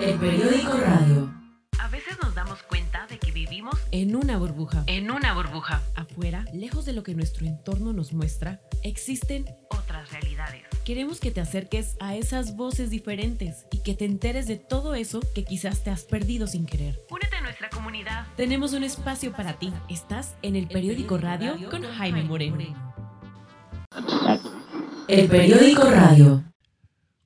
El periódico radio. A veces nos damos cuenta de que vivimos En una burbuja. en una burbuja, Afuera, lejos de lo que nuestro entorno nos muestra, existen... otras realidades. Queremos que te acerques a esas voces diferentes y que te enteres de todo eso que quizás te has perdido sin querer. Únete a nuestra comunidad. Tenemos un espacio para ti. Estás en el periódico radio con Jaime Moreno. El periódico radio.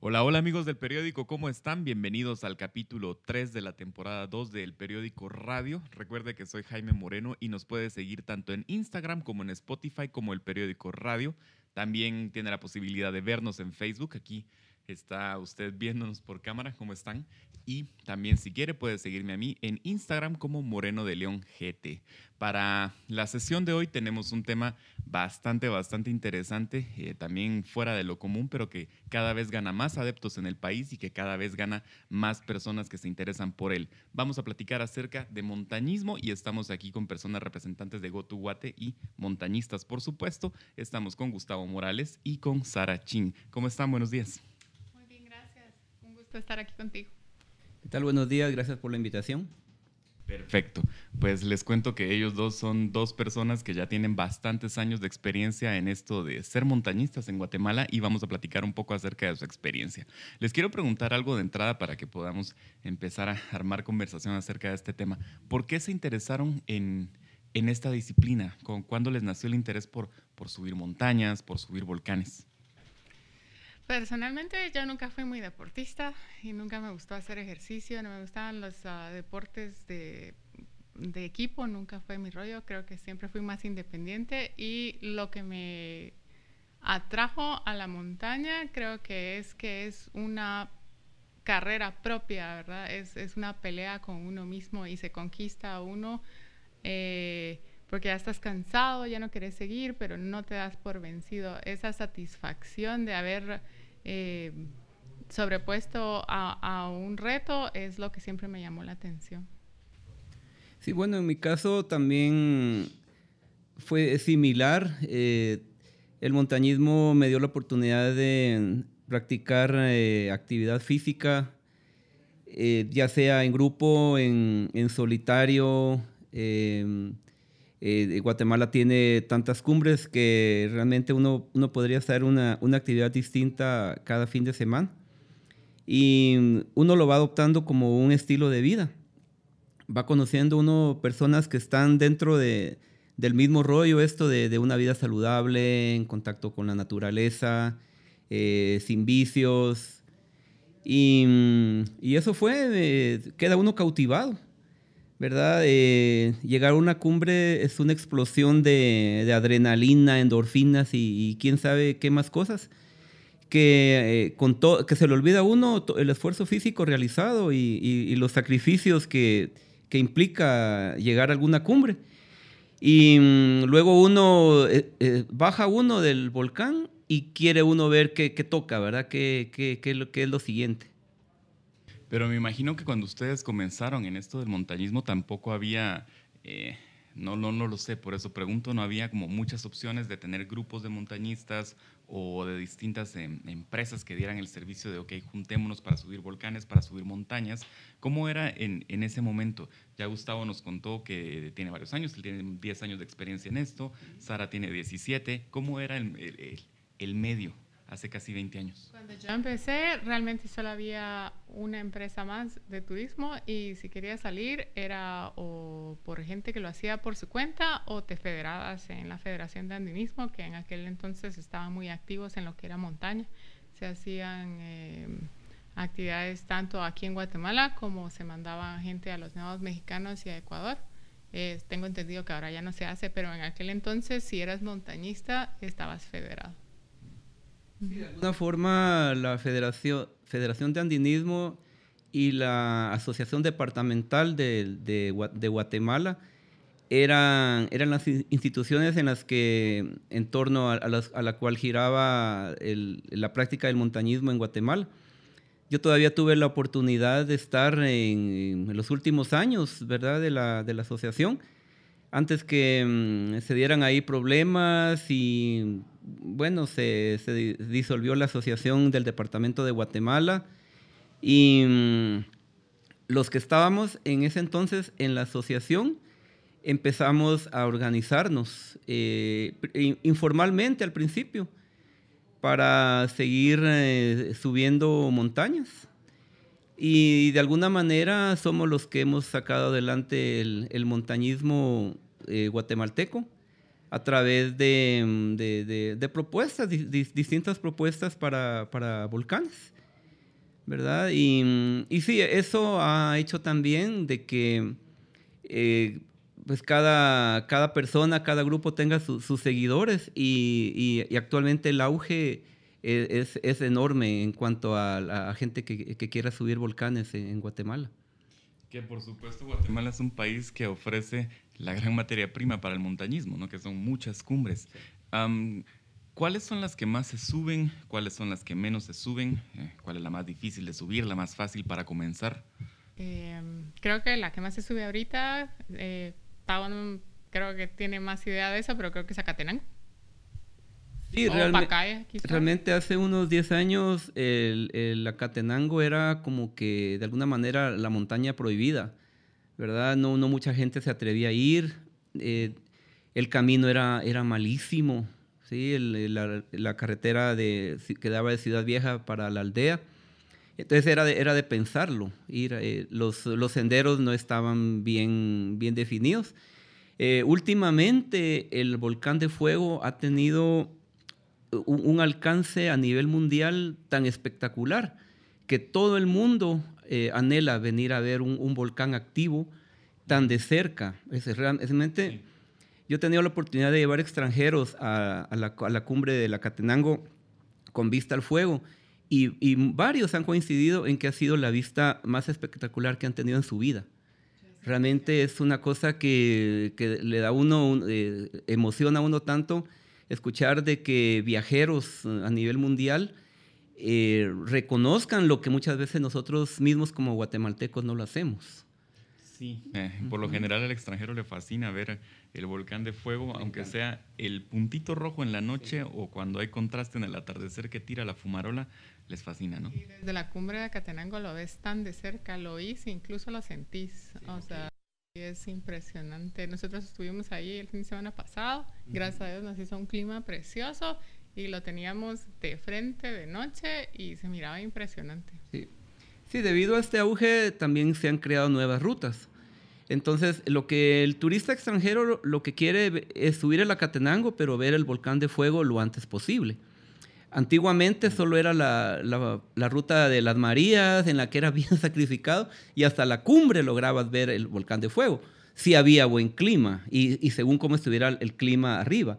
Hola, hola amigos del periódico, ¿cómo están? Bienvenidos al capítulo 3 de la temporada 2 del periódico Radio. Recuerde que soy Jaime Moreno y nos puede seguir tanto en Instagram como en Spotify como el periódico Radio. También tiene la posibilidad de vernos en Facebook. Aquí está usted viéndonos por cámara, ¿cómo están? Y también si quiere puede seguirme a mí en Instagram como Moreno de León GT. Para la sesión de hoy tenemos un tema bastante, bastante interesante, eh, también fuera de lo común, pero que cada vez gana más adeptos en el país y que cada vez gana más personas que se interesan por él. Vamos a platicar acerca de montañismo y estamos aquí con personas representantes de Gotu Guate y montañistas, por supuesto. Estamos con Gustavo Morales y con Sara Chin. ¿Cómo están? Buenos días. Muy bien, gracias. Un gusto estar aquí contigo. ¿Qué tal? Buenos días, gracias por la invitación. Perfecto. Pues les cuento que ellos dos son dos personas que ya tienen bastantes años de experiencia en esto de ser montañistas en Guatemala y vamos a platicar un poco acerca de su experiencia. Les quiero preguntar algo de entrada para que podamos empezar a armar conversación acerca de este tema. ¿Por qué se interesaron en, en esta disciplina? ¿Con- ¿Cuándo les nació el interés por, por subir montañas, por subir volcanes? Personalmente yo nunca fui muy deportista y nunca me gustó hacer ejercicio, no me gustaban los ah, deportes de, de equipo, nunca fue mi rollo, creo que siempre fui más independiente y lo que me atrajo a la montaña creo que es que es una carrera propia, ¿verdad? Es, es una pelea con uno mismo y se conquista a uno eh, porque ya estás cansado, ya no quieres seguir, pero no te das por vencido. Esa satisfacción de haber eh, sobrepuesto a, un reto es lo que siempre me llamó la atención. Sí, bueno, en mi caso también fue similar. eh, el montañismo me dio la oportunidad de practicar eh, actividad física, ya sea en grupo, en, en solitario. eh, eh, Guatemala tiene tantas cumbres que realmente uno, uno podría hacer una, una actividad distinta cada fin de semana. Y uno lo va adoptando como un estilo de vida. Va conociendo uno personas que están dentro de, del mismo rollo, esto de, de una vida saludable, en contacto con la naturaleza, eh, sin vicios. Y, y eso fue, eh, queda uno cautivado, ¿verdad? Eh, llegar a una cumbre es una explosión de, adrenalina, endorfinas y, quién sabe qué más cosas que, eh, con que se le olvida a uno el esfuerzo físico realizado y, los sacrificios que, implica llegar a alguna cumbre. Y mm, luego uno, eh, eh, baja uno del volcán y quiere uno ver qué, toca, ¿verdad? ¿Qué, qué, qué es lo, qué es lo siguiente? Pero me imagino que cuando ustedes comenzaron en esto del montañismo tampoco había, eh, no, no, no lo sé, por eso pregunto, no había como muchas opciones de tener grupos de montañistas o de distintas em, empresas que dieran el servicio de, ok, juntémonos para subir volcanes, para subir montañas. ¿Cómo era en, en ese momento? Ya Gustavo nos contó que tiene varios años, él tiene 10 años de experiencia en esto, Sara tiene 17. ¿Cómo era el, el- el- el medio hace casi 20 años? Cuando yo empecé, realmente solo había una empresa más de turismo y si querías salir era o por gente que lo hacía por su cuenta o te federabas en la Federación de Andinismo, que en aquel entonces estaban muy activos en lo que era montaña. Se hacían eh, actividades tanto aquí en Guatemala como se mandaban gente a los nuevos mexicanos y a Ecuador. Eh, tengo entendido que ahora ya no se hace, pero en aquel entonces si eras montañista estabas federado. De alguna forma, la Federación, Federación de Andinismo y la Asociación Departamental de, de de Guatemala eran, eran las in- instituciones en las que, en torno a, a las- a la cual giraba el- la práctica del montañismo en Guatemala. Yo todavía tuve la oportunidad de estar en, en los últimos años, ¿verdad?, de la, de la asociación, antes que mm, se dieran ahí problemas y, bueno, se, se di- disolvió la asociación del Departamento de Guatemala y, mm, los que estábamos en ese entonces en la asociación empezamos a organizarnos eh, informalmente al principio para seguir eh, subiendo montañas. Y de alguna manera somos los que hemos sacado adelante el, montañismo eh, guatemalteco a través de, propuestas, distintas propuestas para, para volcanes. ¿verdad? Y, y, sí, eso ha hecho también de que eh, pues cada, cada persona, cada grupo tenga sus seguidores y, y, actualmente el auge e, es, es, enorme en cuanto a, la gente que, que, quiera subir volcanes en Guatemala. Que por supuesto Guatemala es un país que ofrece la gran materia prima para el montañismo, ¿no? que son muchas cumbres. ¿Cuáles son las que más se suben? ¿Cuáles son las que menos se suben? Eh, ¿Cuál es la más difícil de subir? ¿La más fácil para comenzar? Em, creo que la que más se sube ahorita, eh, creo que tiene más idea de eso, pero creo que es Acatenango. Sí, realmente hace unos 10 años el, el, Acatenango era como que de alguna manera la montaña prohibida, ¿verdad? No, mucha gente se atrevía a ir, eh, el camino era, malísimo, la, carretera de, que daba de Ciudad Vieja para la aldea. Entonces era de, era de pensarlo, ir, eh, los, senderos no estaban bien, bien definidos. Eh, últimamente el volcán de fuego ha tenido un, alcance a nivel mundial tan espectacular que todo el mundo eh, anhela venir a ver un, volcán activo tan de cerca. Es realmente... Yo he tenido la oportunidad de llevar extranjeros a, la, cumbre de la Catenango con vista al fuego y, varios han coincidido en que ha sido la vista más espectacular que han tenido en su vida. Realmente es una cosa que, le da uno, eh, emociona a uno tanto escuchar de que viajeros a nivel mundial eh, reconozcan lo que muchas veces nosotros mismos como guatemaltecos no lo hacemos. Sí. Eh, por lo general al extranjero le fascina ver el volcán de fuego, aunque sea el puntito rojo en la noche o cuando hay contraste en el atardecer que tira la fumarola, les fascina, ¿no? Y desde la cumbre de Acatenango lo ves tan de cerca, lo oís, incluso lo sentís. o sea, es impresionante. Nosotros estuvimos ahí el fin de semana pasado, gracias a Dios nos hizo un clima precioso y lo teníamos de frente de noche y se miraba impresionante. Sí. Sí, debido a este auge también se han creado nuevas rutas. Entonces, lo que el turista extranjero lo que quiere es subir el Acatenango, pero ver el volcán de fuego lo antes posible. Antiguamente solo era la, la, ruta de las Marías, en la que era bien sacrificado, y hasta la cumbre lograbas ver el volcán de fuego. Si había buen clima, y, y, según cómo estuviera el clima arriba.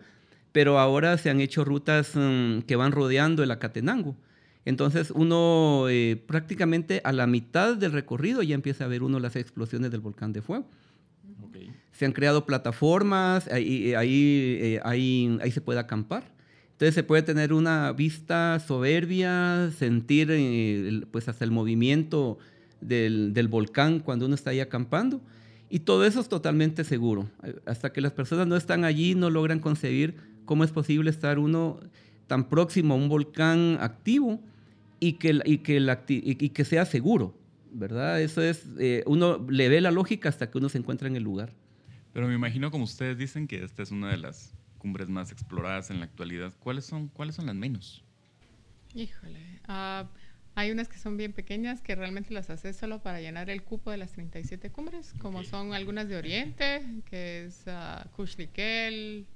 Pero ahora se han hecho rutas mm, que van rodeando el Acatenango. Entonces uno eh, prácticamente a la mitad del recorrido ya empieza a ver uno las explosiones del volcán de fuego. Se han creado plataformas, ahí, ahí, eh, ahí, ahí, se puede acampar. Entonces se puede tener una vista soberbia, sentir eh, pues hasta el movimiento del, del, volcán cuando uno está ahí acampando. Y todo eso es totalmente seguro. Hasta que las personas no están allí, no logran concebir cómo es posible estar uno tan próximo a un volcán activo y que, y que, y que sea seguro, ¿verdad? Eso es, eh, uno le ve la lógica hasta que uno se encuentra en el lugar. Pero me imagino, como ustedes dicen, que esta es una de las cumbres más exploradas en la actualidad. ¿Cuáles son, cuáles son las menos? Híjole, uh, hay unas que son bien pequeñas que realmente las haces solo para llenar el cupo de las 37 cumbres, como son algunas de Oriente, que es uh, Kushlikel,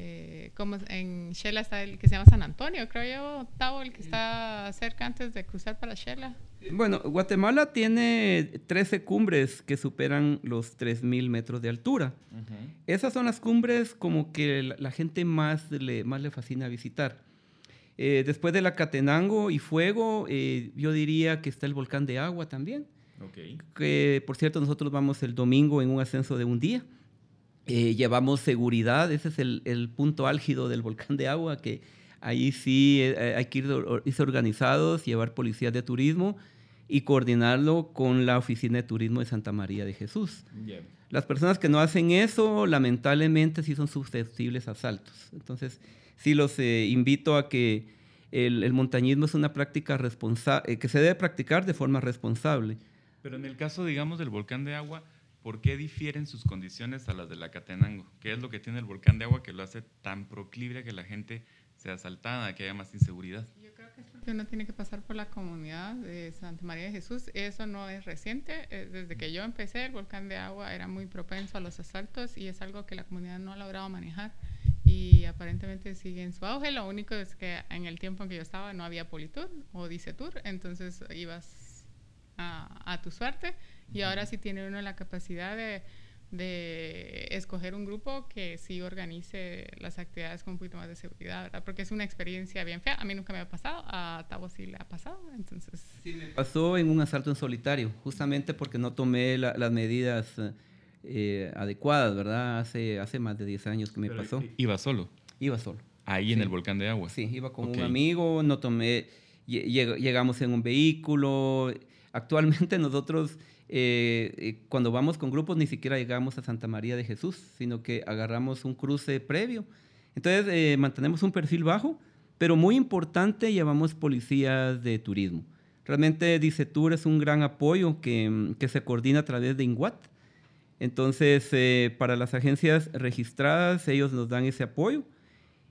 eh, como en Shela está el que se llama San Antonio, creo yo, Tavo, el que está cerca antes de cruzar para Shela. Bueno, Guatemala tiene 13 cumbres que superan los 3.000 metros de altura. Esas son las cumbres como que la, gente más le, más le fascina visitar. Eh, después de la Catenango y Fuego, eh, yo diría que está el volcán de agua también. Que, por cierto, nosotros vamos el domingo en un ascenso de un día. Eh, llevamos seguridad, ese es el, punto álgido del volcán de agua, que ahí sí eh, hay que ir, organizados, llevar policías de turismo y coordinarlo con la Oficina de Turismo de Santa María de Jesús. Las personas que no hacen eso, lamentablemente, sí son susceptibles a asaltos. Entonces, sí los eh, invito a que el, montañismo es una práctica responsable, que se debe practicar de forma responsable Pero en el caso, digamos, del volcán de agua, ¿por qué difieren sus condiciones a las de la Catenango? ¿Qué es lo que tiene el volcán de agua que lo hace tan proclive a que la gente sea asaltada, que haya más inseguridad? Yo creo que es porque uno tiene que pasar por la comunidad de Santa María de Jesús. Eso no es reciente. eh, Desde que yo empecé, el volcán de agua era muy propenso a los asaltos y es algo que la comunidad no ha logrado manejar. Y aparentemente sigue en su auge. Lo único es que en el tiempo en que yo estaba no había Politur o Dicetur, entonces ibas a tu suerte. Y ahora sí tiene uno la capacidad de, de escoger un grupo que sí organice las actividades con un poquito más de seguridad, ¿verdad? Porque es una experiencia bien fea. A mí nunca me ha pasado, a Tavo sí le ha pasado, entonces... Pasó en un asalto en solitario, justamente porque no tomé la- las medidas eh, adecuadas, ¿verdad? Hace, hace más de 10 años que me Pero pasó. Iba solo, Iba solo. ahí en Sí. el volcán de agua. Sí, iba con Ok. un amigo, no tomé, lle- lleg- llegamos en un vehículo. Actualmente nosotros, eh, eh, cuando vamos con grupos, ni siquiera llegamos a Santa María de Jesús, sino que agarramos un cruce previo. Entonces, eh, mantenemos un perfil bajo, pero muy importante, llevamos policías de turismo. Realmente Dicetur es un gran apoyo que, que se coordina a través de INGUAT. Entonces, eh, para las agencias registradas, ellos nos dan ese apoyo.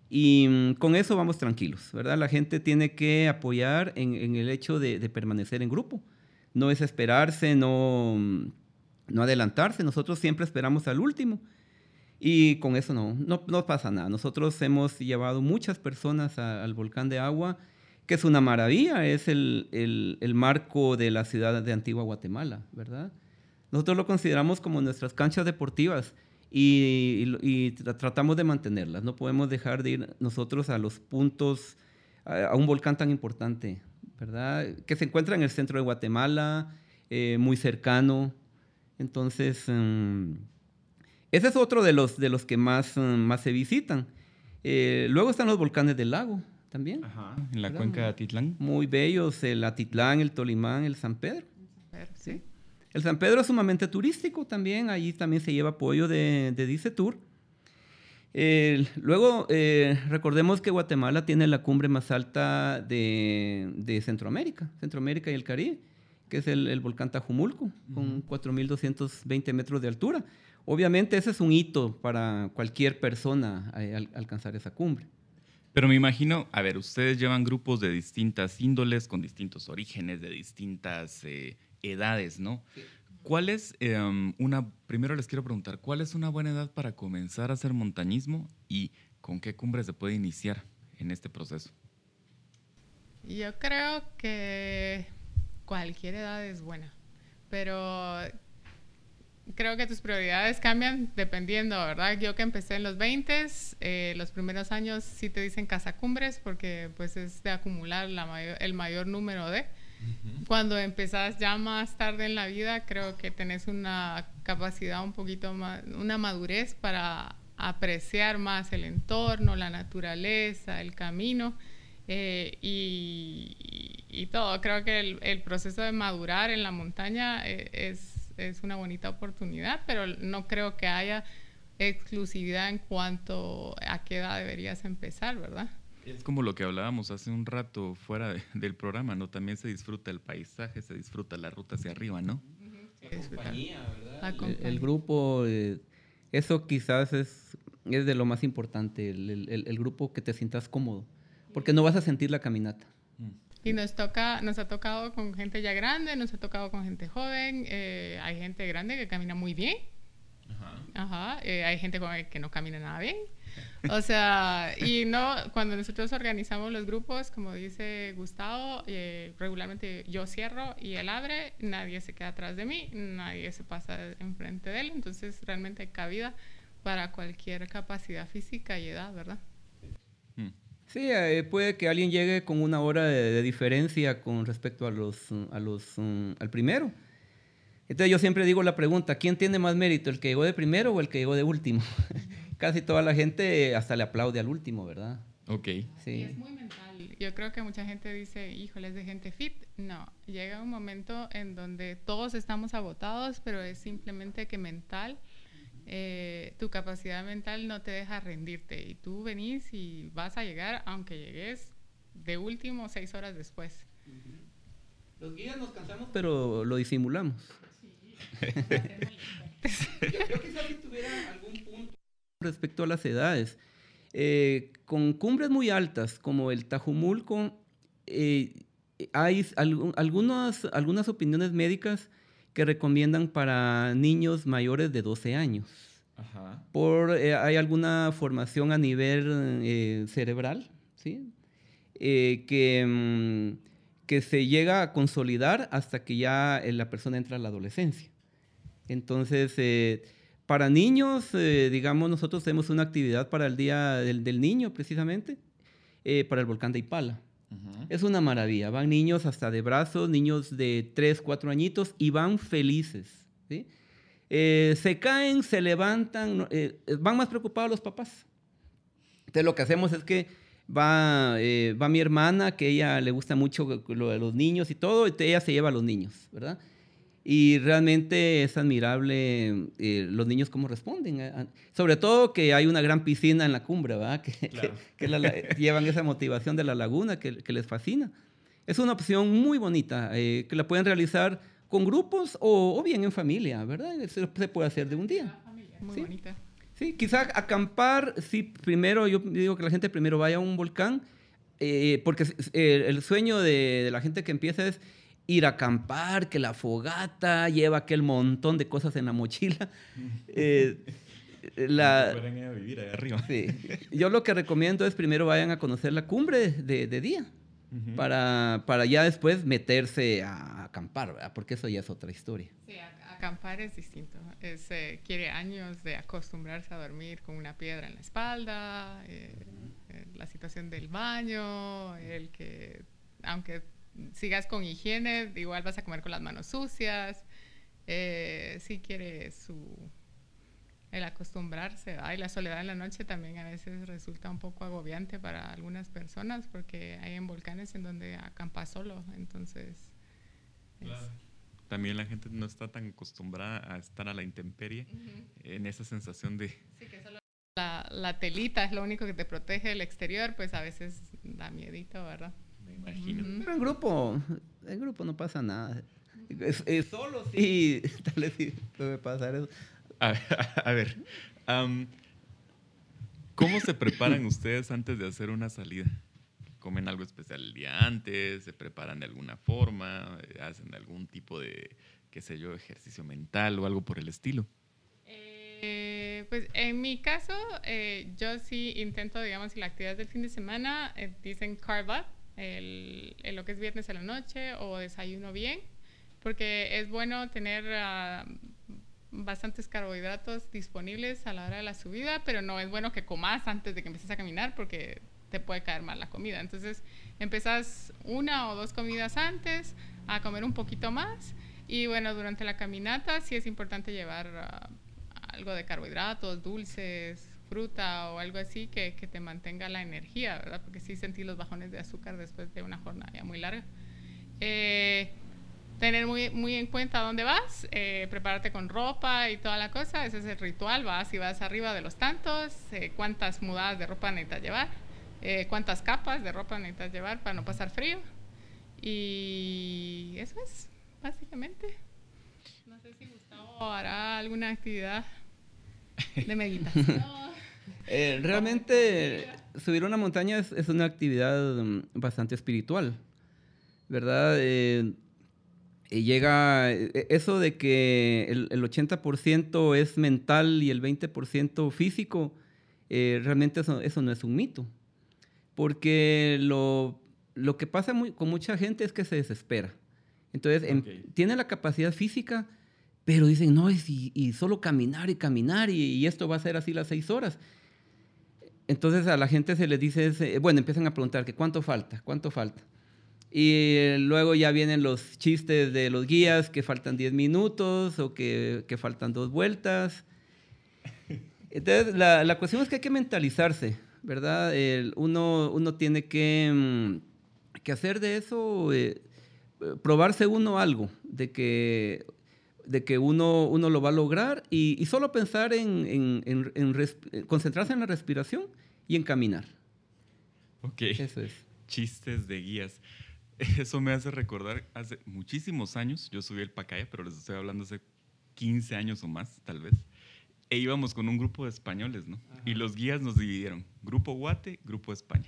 Y mm, con eso vamos tranquilos, ¿verdad? La gente tiene que apoyar en, en el hecho de, de permanecer en grupo. No desesperarse, no, mm, no adelantarse. Nosotros siempre esperamos al último. Y con eso no, no, no pasa nada. Nosotros hemos llevado muchas personas al volcán de agua, que es una maravilla, es el, el- marco de la ciudad de Antigua Guatemala, ¿verdad? Nosotros lo consideramos como nuestras canchas deportivas y, tratamos de mantenerlas. No podemos dejar de ir nosotros a los puntos, a un volcán tan importante, ¿verdad? Que se encuentra en el centro de Guatemala, eh, muy cercano. Entonces, mm, ese es otro de los, de los que más, mm, más se visitan. Eh, luego están los volcanes del lago también. Ajá, en la ¿Verdad? cuenca de Atitlán. Muy bellos, el Atitlán, el Tolimán, el San Pedro. Pero, sí. El San Pedro es sumamente turístico también, allí también se lleva apoyo de, de Dice Tour. Luego, eh, recordemos que Guatemala tiene la cumbre más alta de, de Centroamérica, Centroamérica y el Caribe, que es el, el volcán Tajumulco, con 4.220 metros de altura. Obviamente ese es un hito para cualquier persona eh, al- alcanzar esa cumbre. Pero me imagino, a ver, ustedes llevan grupos de distintas índoles, con distintos orígenes, de distintas eh, edades, ¿no? ¿Cuál es em, una, primero les quiero preguntar, ¿cuál es una buena edad para comenzar a hacer montañismo y con qué cumbre se puede iniciar en este proceso? Yo creo que cualquier edad es buena, pero creo que tus prioridades cambian dependiendo, ¿verdad? Yo que empecé en los 20, eh, los primeros años sí te dicen cazacumbres porque pues es de acumular el mayor número de. Cuando empezás ya más tarde en la vida, creo que tenés una capacidad un poquito más, una madurez para apreciar más el entorno, la naturaleza, el camino eh, y, todo. Creo que el, proceso de madurar en la montaña eh, es una bonita oportunidad, pero no creo que haya exclusividad en cuanto a qué edad deberías empezar, ¿verdad? Es como lo que hablábamos hace un rato fuera de- del programa, ¿no? También se disfruta el paisaje, se disfruta la ruta hacia arriba, ¿no? La El, el compañía. grupo, eh, eso quizás es, es de lo más importante, el, el- el- el grupo que te sientas cómodo, porque no vas a sentir la caminata. Y nos toca, nos ha tocado con gente ya grande, nos ha tocado con gente joven, eh, hay gente grande que camina muy bien, Ajá, eh, hay gente con- que no camina nada bien. O sea, y no, cuando nosotros organizamos los grupos, como dice Gustavo, eh, regularmente yo cierro y él abre, nadie se queda atrás de mí, nadie se pasa enfrente de él, entonces realmente hay cabida para cualquier capacidad física y edad, ¿verdad? Mm. Sí, eh, puede que alguien llegue con una hora de, de diferencia con respecto a los, a los, mm, al primero. Entonces yo siempre digo la pregunta, ¿quién tiene más mérito, el que llegó de primero o el que llegó de último? Casi toda la gente hasta le aplaude al último, ¿verdad? Ok. Y Sí. es muy mental. Yo creo que mucha gente dice, híjole, es de gente fit. No, llega un momento en donde todos estamos agotados, pero es simplemente que mental, eh, tu capacidad mental no te deja rendirte. Y tú venís y vas a llegar, aunque llegues de último seis horas después. Los guías nos cansamos, pero lo disimulamos. Yo, yo quizás si tuviera algún punto respecto a las edades. Eh, con cumbres muy altas, como el Tajumulco, eh, hay algu- algunas, algunas opiniones médicas que recomiendan para niños mayores de 12 años. Ajá. Por, eh, hay alguna formación a nivel eh, cerebral, ¿sí? Eh, que, mm, que se llega a consolidar hasta que ya eh, la persona entra a la adolescencia. Entonces, eh, para niños, eh, digamos, nosotros tenemos una actividad para el Día del, del Niño, precisamente, eh, para el volcán de Ipala. Ujú. Es una maravilla. Van niños hasta de brazos, niños de 3, 4 añitos y van felices. ¿sí? Eh, se caen, se levantan, eh, van más preocupados los papás. Entonces lo que hacemos es que va, eh, va mi hermana, que ella le gusta mucho lo de los niños y todo, y ella se lleva a los niños, ¿verdad? Y realmente es admirable eh, los niños cómo responden. a- a- sobre todo que hay una gran piscina en la cumbre, ¿verdad? Que, que- Claro. que la- la- llevan esa motivación de la laguna que, que les fascina. Es una opción muy bonita eh, que la pueden realizar con grupos o, o bien en familia, ¿verdad? Se, se puede hacer de un día. Muy Sí. bonita. Sí, quizá acampar, sí, primero, yo digo que la gente primero vaya a un volcán, eh, porque eh, el sueño de, de la gente que empieza es ir a acampar, que la fogata lleva aquel montón de cosas en la mochila. Eh, la, a vivir ahí arriba. sí. Yo lo que recomiendo es primero vayan a conocer la cumbre de, de día, para, para ya después meterse a acampar, ¿verdad? porque eso ya es otra historia. Sí, a- acampar es distinto. Es, eh, quiere años de acostumbrarse a dormir con una piedra en la espalda, eh, eh, la situación del baño, el que, aunque sigas con higiene, igual vas a comer con las manos sucias. Eh, sí quiere su el acostumbrarse, y la soledad en la noche también a veces resulta un poco agobiante para algunas personas porque hay en volcanes en donde acampas solo, entonces es- También la gente no está tan acostumbrada a estar a la intemperie en esa sensación de... Sí, que solo la, la telita es lo único que te protege del exterior, pues a veces da miedito, ¿verdad? Me imagino. Pero en grupo, en grupo no pasa nada. Es- es solo sí, tal vez sí puede pasar eso. A, a ver, ¿cómo se preparan ustedes antes de hacer una salida? ¿Comen algo especial el día antes? ¿Se preparan de alguna forma? eh, ¿Hacen algún tipo de, qué sé yo, ejercicio mental o algo por el estilo? Eh, pues en mi caso, eh, yo sí intento, digamos, si la actividad del fin de semana, eh, dicen carve up, el, el lo que es viernes a la noche o desayuno bien, porque es bueno tener ah, bastantes carbohidratos disponibles a la hora de la subida, pero no es bueno que comas antes de que empieces a caminar porque te puede caer mal la comida. Entonces, empezás una o dos comidas antes a comer un poquito más y bueno, durante la caminata sí es importante llevar ah, algo de carbohidratos, dulces, fruta o algo así que, que te mantenga la energía, ¿verdad? Porque sí sentí los bajones de azúcar después de una jornada ya muy larga. Eh, tener muy, muy en cuenta dónde vas, eh, prepararte con ropa y toda la cosa, ese es el ritual, vas y vas arriba de los tantos, eh, cuántas mudadas de ropa necesitas llevar, eh, cuántas capas de ropa necesitas llevar para no pasar frío. Y eso es, básicamente. No sé si Gustavo hará alguna actividad de meditación. Eh, realmente subir una montaña es, es una actividad mm, bastante espiritual, ¿verdad? Eh, llega eh, eso de que el, el 80% es mental y el 20% físico, eh, realmente eso, eso no es un mito. Porque lo, lo que pasa muy- con mucha gente es que se desespera. Entonces, em- Ok. tiene la capacidad física, pero dicen, no, es y, y solo caminar y caminar y, y esto va a ser así las seis horas. Entonces a la gente se les dice, ese- bueno, empiezan a preguntar que cuánto falta, cuánto falta. Y eh, luego ya vienen los chistes de los guías que faltan 10 minutos o que, que faltan dos vueltas. Entonces la, la cuestión es que hay que mentalizarse, ¿verdad? El- uno, uno tiene que, mm, que hacer de eso, eh, eh, probarse uno algo, de que, de que uno, uno lo va a lograr y, y solo pensar en, en- en- en res- concentrarse en la respiración y en caminar. Ok. Eso es. Chistes de guías. Eso me hace recordar hace muchísimos años, yo subí el Pacaya, pero les estoy hablando hace 15 años o más, tal vez. E íbamos con un grupo de españoles, ¿no? Y los guías nos dividieron, grupo Guate, grupo España.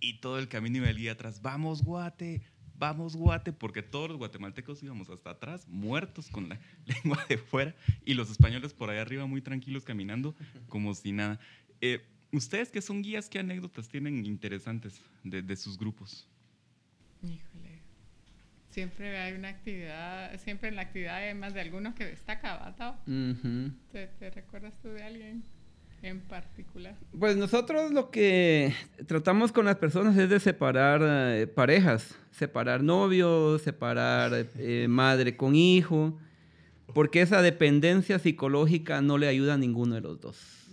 Y todo el camino iba el guía atrás, vamos Guate, vamos Guate, porque todos los guatemaltecos íbamos hasta atrás, muertos con la lengua de fuera, y los españoles por ahí arriba muy tranquilos caminando, como si nada. Eh, ¿Ustedes que son guías, qué anécdotas tienen interesantes de, de sus grupos? Híjole. Siempre hay una actividad, siempre en la actividad hay más de alguno que destaca, ¿verdad? ¿Te, te recuerdas tú de alguien en particular? Pues nosotros lo que tratamos con las personas es de separar eh, parejas, separar novios, separar eh, madre con hijo, porque esa dependencia psicológica no le ayuda a ninguno de los dos.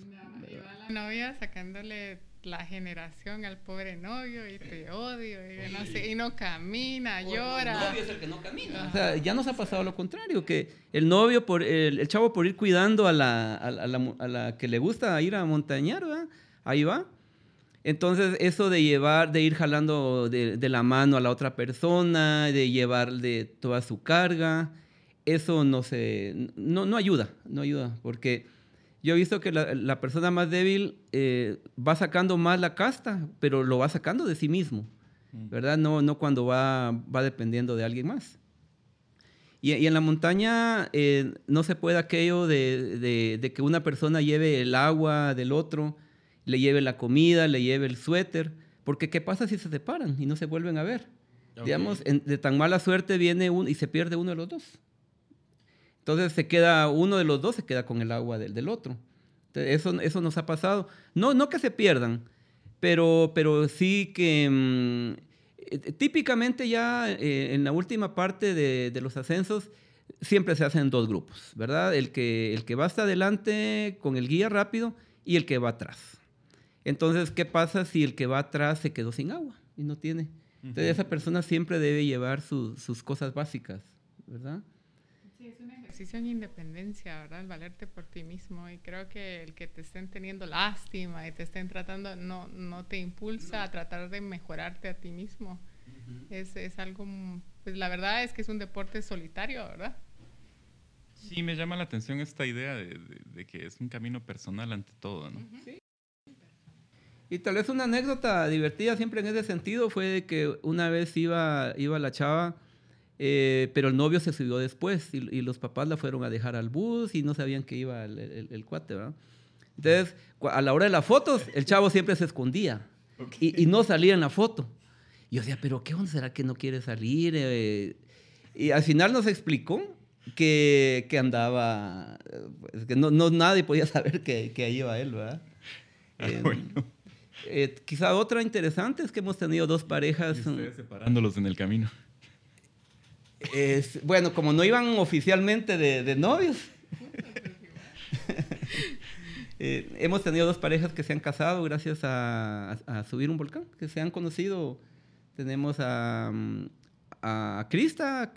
Iba la novia sacándole la generación al pobre novio y te odio y no sé, y no camina, llora. el que no camina. O sea, ya nos ha pasado lo contrario, que el novio, por el, el chavo por ir cuidando a la, a, la- a la mu- a la que le gusta ir a montañar, ¿verdad? ahí va. Entonces, eso de llevar, de ir jalando de, de la mano a la otra persona, de llevarle toda su carga, eso no se, no, no ayuda, no ayuda, porque yo he visto que la, la persona más débil eh, va sacando más la casta, pero lo va sacando de sí mismo, ¿verdad? No, no cuando va, va dependiendo de alguien más. Y, y en la montaña eh, no se puede aquello de, de- de que una persona lleve el agua del otro, le lleve la comida, le lleve el suéter, porque ¿qué pasa si se separan y no se vuelven a ver? Digamos, en- de tan mala suerte viene uno y se pierde uno de los dos. Entonces se queda, uno de los dos se queda con el agua del, del otro. Entonces, eso, eso nos ha pasado. No, no que se pierdan, pero, pero sí que mm, eh, típicamente ya eh, en la última parte de, de los ascensos siempre se hacen dos grupos, ¿verdad? El que, el que va hasta adelante con el guía rápido y el que va atrás. Entonces, ¿qué pasa si el que va atrás se quedó sin agua y no tiene? Entonces, esa persona siempre debe llevar su- sus cosas básicas, ¿verdad? Sí, es un ejercicio en independencia, ¿verdad? El valerte por ti mismo. Y creo que el que te estén teniendo lástima y te estén tratando, no, no te impulsa a tratar de mejorarte a ti mismo. es, es algo, pues la verdad es que es un deporte solitario, ¿verdad? Sí, me llama la atención esta idea de, de- de que es un camino personal ante todo, ¿no? Y tal vez una anécdota divertida siempre en ese sentido fue de que una vez iba, iba la chava, eh, pero el novio se subió después y, y los papás la fueron a dejar al bus y no sabían que iba el, el- el cuate, ¿verdad? Entonces, a la hora de las fotos, el chavo siempre se escondía y, y no salía en la foto. Y yo decía, pero ¿qué onda será que no quiere salir? Eh, y al final nos explicó que, que andaba, pues, que no, no nadie podía saber que, que ahí iba él, ¿verdad? Ah, Eh, bueno. eh, quizá otra interesante es que hemos tenido dos Y parejas. ustedes separándolos en el camino. Es- bueno, como no iban oficialmente de, de novios. eh, hemos tenido dos parejas que se han casado gracias a, a- a subir un volcán, que se han conocido. Tenemos a, mm, a Krista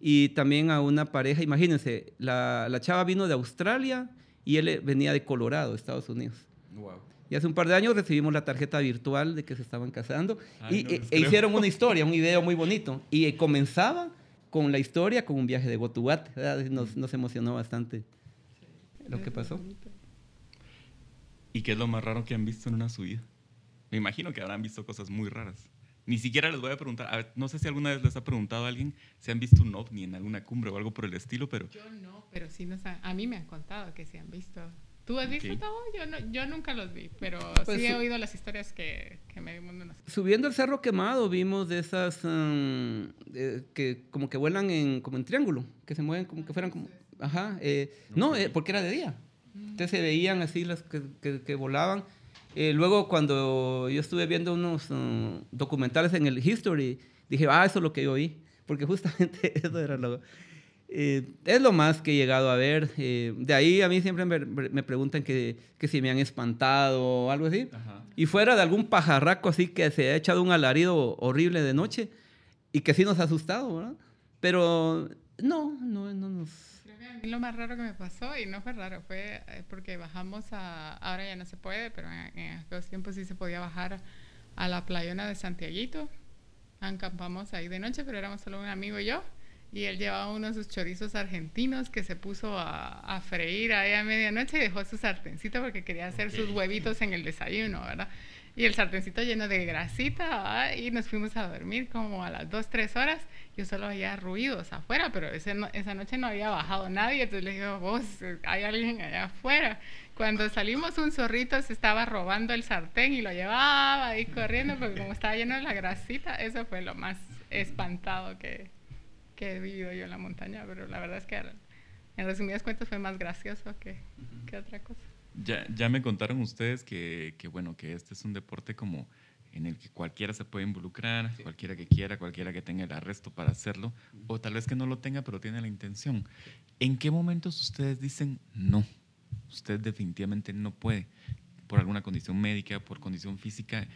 y también a una pareja. Imagínense, la, la chava vino de Australia y él eh, venía de Colorado, Estados Unidos. Wow. Y hace un par de años recibimos la tarjeta virtual de que se estaban casando Ay, y no e- les e creo. hicieron una historia, un video muy bonito. Y eh, comenzaba con la historia con un viaje de Gotuat. Nos, nos emocionó bastante lo que pasó. ¿Y qué es lo más raro que han visto en una subida? Me imagino que habrán visto cosas muy raras. Ni siquiera les voy a preguntar, a ver, no sé si alguna vez les ha preguntado a alguien si han visto un ovni en alguna cumbre o algo por el estilo, pero Yo no, pero sí nos han- a mí me han contado que sí han visto. ¿Tú has visto Ok. todo? Yo, no, yo nunca los vi, pero Pues sí he oído las historias que, que medio mundo nos... Subiendo el Cerro Quemado vimos de esas eh, que como que vuelan en, como en triángulo, que se mueven como que fueran como... Ajá. eh, no, eh, porque era de día. Entonces se veían así las que, que- que volaban. Eh, luego cuando yo estuve viendo unos mm, documentales en el History, dije, ah, eso es lo que yo oí. Porque justamente eso era lo... eh, es lo más que he llegado a ver. eh, de ahí a mí siempre me, me preguntan que, que si me han espantado o algo así. Ajá. Y fuera de algún pajarraco así que se ha echado un alarido horrible de noche y que sí nos ha asustado, ¿verdad? Pero no, no, no nos... Creo que a mí lo más raro que me pasó, y no fue raro, fue eh, porque bajamos a... Ahora ya no se puede, pero en, en aquellos tiempos sí se podía bajar a la playona de Santiaguito. acampamos ahí de noche, pero éramos solo un amigo y yo. Y él llevaba uno de sus chorizos argentinos que se puso a, a freír ahí a medianoche y dejó su sartencito porque quería hacer sus huevitos en el desayuno, ¿verdad? Y el sartencito lleno de grasita, ¿verdad? y nos fuimos a dormir como a las 2, 3 horas. Yo solo oía ruidos afuera, pero ese no- esa noche no había bajado nadie. Entonces le digo, vos, hay alguien allá afuera. Cuando salimos, un zorrito se estaba robando el sartén y lo llevaba ahí corriendo, porque como estaba lleno de la grasita, eso fue lo más espantado que, que he vivido yo en la montaña. Pero la verdad es que, en resumidas cuentas, fue más gracioso que, que otra cosa. Ya, ya me contaron ustedes que, que, bueno, que este es un deporte como en el que cualquiera se puede involucrar, cualquiera que quiera, cualquiera que tenga el arresto para hacerlo, o tal vez que no lo tenga, pero tiene la intención. ¿En qué momentos ustedes dicen no? Usted definitivamente no puede, por alguna condición médica, por condición física.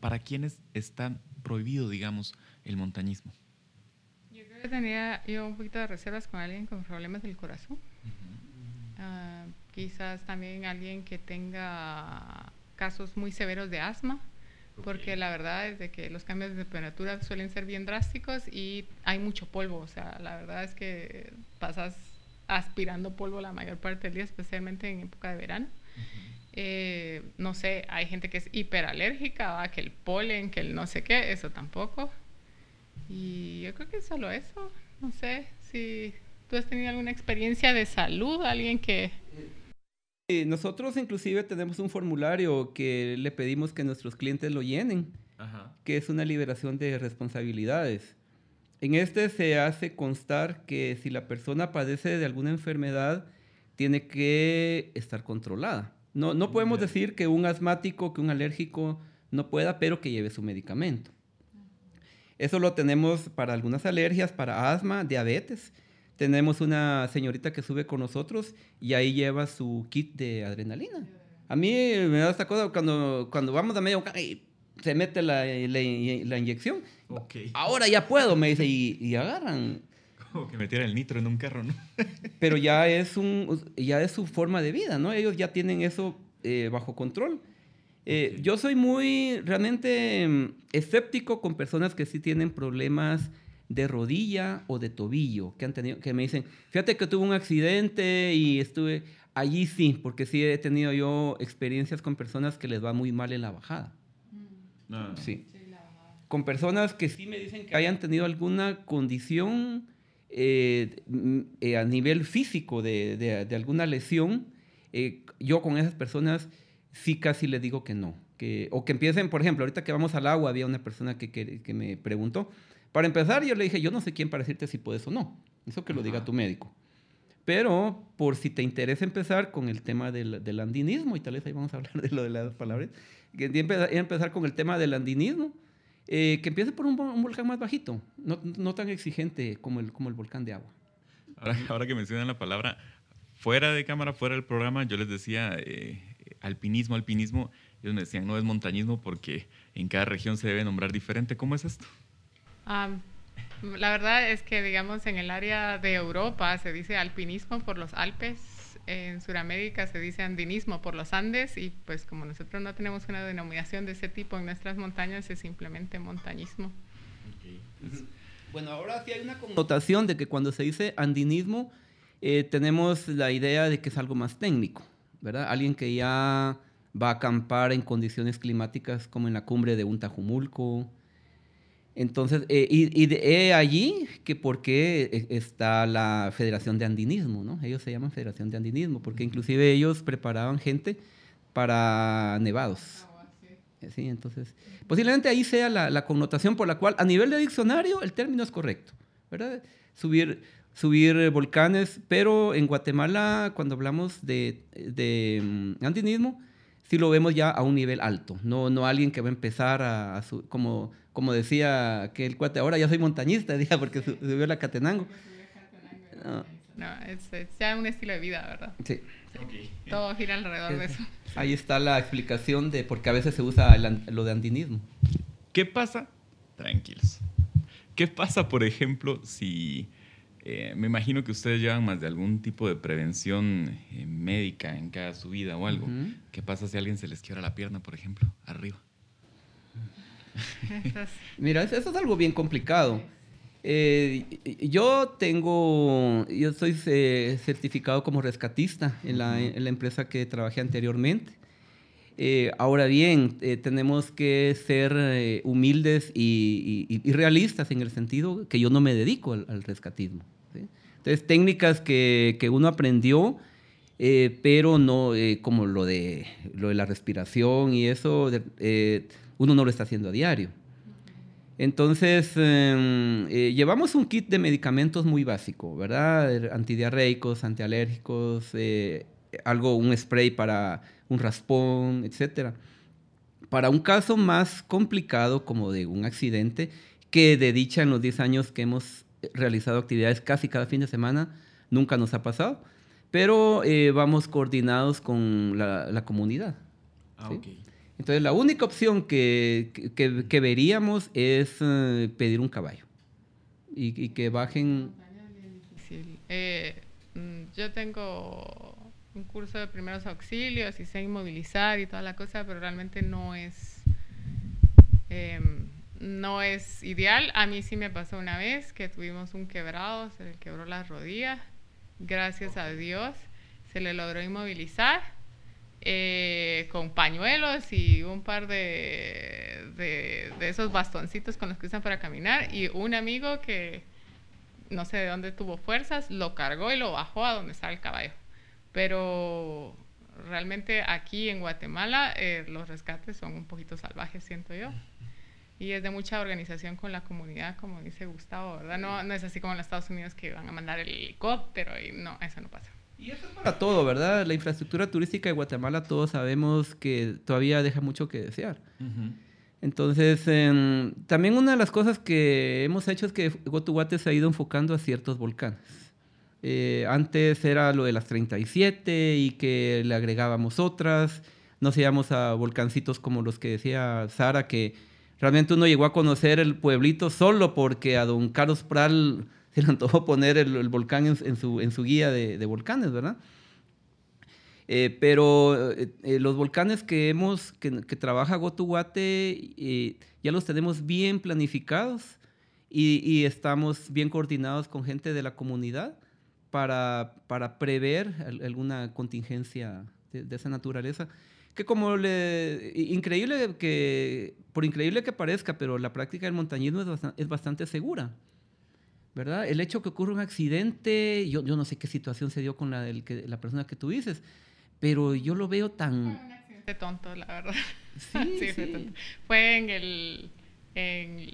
¿Para quiénes está prohibido, digamos, el montañismo? Yo tenía yo un poquito de reservas con alguien con problemas del corazón. Ah, quizás también alguien que tenga casos muy severos de asma, porque la verdad es de que los cambios de temperatura suelen ser bien drásticos y hay mucho polvo. O sea, la verdad es que pasas aspirando polvo la mayor parte del día, especialmente en época de verano. Eh, no sé, hay gente que es hiperalérgica, ¿va? que el polen, que el no sé qué, eso tampoco. Y yo creo que es solo eso. No sé si tú has tenido alguna experiencia de salud, alguien que... Eh, Nosotros inclusive tenemos un formulario que le pedimos que nuestros clientes lo llenen, Ajá. que es una liberación de responsabilidades. En este se hace constar que si la persona padece de alguna enfermedad, tiene que estar controlada. No, no podemos decir que un asmático, que un alérgico no pueda, pero que lleve su medicamento. Eso lo tenemos para algunas alergias, para asma, diabetes. Tenemos una señorita que sube con nosotros y ahí lleva su kit de adrenalina. A mí me da esta cosa cuando, cuando vamos a medio y se mete la, la- la inyección. Ahora ya puedo, me dice, y, y agarran. Como que metiera el nitro en un carro, ¿no? Pero ya es, un, ya es su forma de vida, ¿no? Ellos ya tienen eso eh, bajo control. Eh. Yo soy muy realmente mm, escéptico con personas que sí tienen problemas de rodilla o de tobillo, que, han tenido, que me dicen, fíjate que tuve un accidente y estuve allí sí, porque sí he tenido yo experiencias con personas que les va muy mal en la bajada. No. Sí. Con personas que sí me dicen que hayan tenido alguna condición eh, mm, eh, a nivel físico de, de- de alguna lesión, eh, yo con esas personas sí casi les digo que no. Que, o que empiecen, por ejemplo, ahorita que vamos al agua, había una persona que, que- que me preguntó. Para empezar, yo le dije, yo no sé quién para decirte si puedes o no. Eso que lo diga tu médico. Pero por si te interesa empezar con el tema del, del andinismo, y tal vez ahí vamos a hablar de lo de las palabras, que empe- empezar con el tema del andinismo, eh, que empiece por un volcán más bajito, no, no tan exigente como el, como el volcán de agua. Ahora, ahora que mencionan la palabra, fuera de cámara, fuera del programa, yo les decía eh, alpinismo, alpinismo. Ellos me decían, no es montañismo porque en cada región se debe nombrar diferente. ¿Cómo es esto? Am, la verdad es que, digamos, en el área de Europa se dice alpinismo por los Alpes, en Sudamérica se dice andinismo por los Andes y pues como nosotros no tenemos una denominación de ese tipo en nuestras montañas es simplemente montañismo. Bueno, ahora sí hay una connotación de que cuando se dice andinismo, eh, tenemos la idea de que es algo más técnico, ¿verdad? Alguien que ya va a acampar en condiciones climáticas como en la cumbre de un Tajumulco. Entonces, eh, y, y de allí que por qué eh, está la Federación de Andinismo, ¿no? Ellos se llaman Federación de Andinismo, porque inclusive ellos preparaban gente para nevados. Eh, Sí, entonces, posiblemente ahí sea la, la connotación por la cual, a nivel de diccionario, el término es correcto, ¿verdad? Subir, subir eh, volcanes, pero en Guatemala, cuando hablamos de, de mm, andinismo, sí lo vemos ya a un nivel alto, no, no alguien que va a empezar a, a su- como, como decía que el cuate, ahora ya soy montañista, diga, porque su- subió la Catenango. No, es, es ya un estilo de vida, ¿verdad? sí. Todo gira alrededor de eso. Ahí está la explicación de por qué a veces se usa el lo de andinismo. ¿Qué pasa? Tranquilos. ¿Qué pasa, por ejemplo, si... eh, me imagino que ustedes llevan más de algún tipo de prevención eh, médica en cada subida o algo. ¿Qué pasa si a alguien se les quiebra la pierna, por ejemplo, arriba? Mira, eso eso es algo bien complicado. Eh, yo tengo, yo soy eh, certificado como rescatista en la, en la empresa que trabajé anteriormente. Eh, ahora bien, eh, tenemos que ser eh, humildes y, y- y realistas en el sentido que yo no me dedico al, al rescatismo. ¿sí? Entonces, técnicas que, que uno aprendió, eh, pero no eh, como lo de, lo de la respiración y eso, de- eh, uno no lo está haciendo a diario. Entonces, eh, llevamos un kit de medicamentos muy básico, ¿verdad? Antidiarreicos, antialérgicos, algo, un spray para un raspón, etcétera. Para un caso más complicado como de un accidente, que de dicha en los 10 años que hemos realizado actividades casi cada fin de semana, nunca nos ha pasado, pero eh, vamos coordinados con la, la comunidad. Ah, Sí. ok. Entonces, la única opción que, que- que- veríamos es eh, pedir un caballo y, y que bajen. Eh, mm, yo tengo un curso de primeros auxilios y sé inmovilizar y toda la cosa, pero realmente no es em, no es ideal. A mí sí me pasó una vez que tuvimos un quebrado, se le quebró la rodilla. Gracias a Dios se le logró inmovilizar eh, con pañuelos y un par de, de, de esos bastoncitos con los que usan para caminar y un amigo que no sé de dónde tuvo fuerzas, lo cargó y lo bajó a donde estaba el caballo. Pero realmente aquí en Guatemala eh, los rescates son un poquito salvajes, siento yo. Y es de mucha organización con la comunidad, como dice Gustavo, ¿verdad? No, no es así como en los Estados Unidos que van a mandar el helicóptero y no, eso no pasa. Y eso es para todo, ¿verdad? La infraestructura turística de Guatemala, todos sabemos que todavía deja mucho que desear. Entonces, em, también una de las cosas que hemos hecho es que Gotuguate se ha ido enfocando a ciertos volcanes. Eh, antes era lo de las 37 y que le agregábamos otras. Nos íbamos a volcancitos como los que decía Sara, que realmente uno llegó a conocer el pueblito solo porque a don Carlos Pral se le antojó poner el, el volcán en, en su, en su guía de, de volcanes, ¿verdad? Eh, pero eh, eh, los volcanes que hemos, que, que trabaja Gotuguate, eh, ya los tenemos bien planificados y, y estamos bien coordinados con gente de la comunidad para, para prever al- alguna contingencia de, de esa naturaleza. Que como le... Increíble que... Por increíble que parezca, pero la práctica del montañismo es, bastan- es bastante segura. ¿Verdad? El hecho que ocurra un accidente, yo, yo no sé qué situación se dio con la, del que, la persona que tú dices, pero yo lo veo tan... Un accidente tonto, la verdad. Sí, fue sí. tonto. Fue en, el, en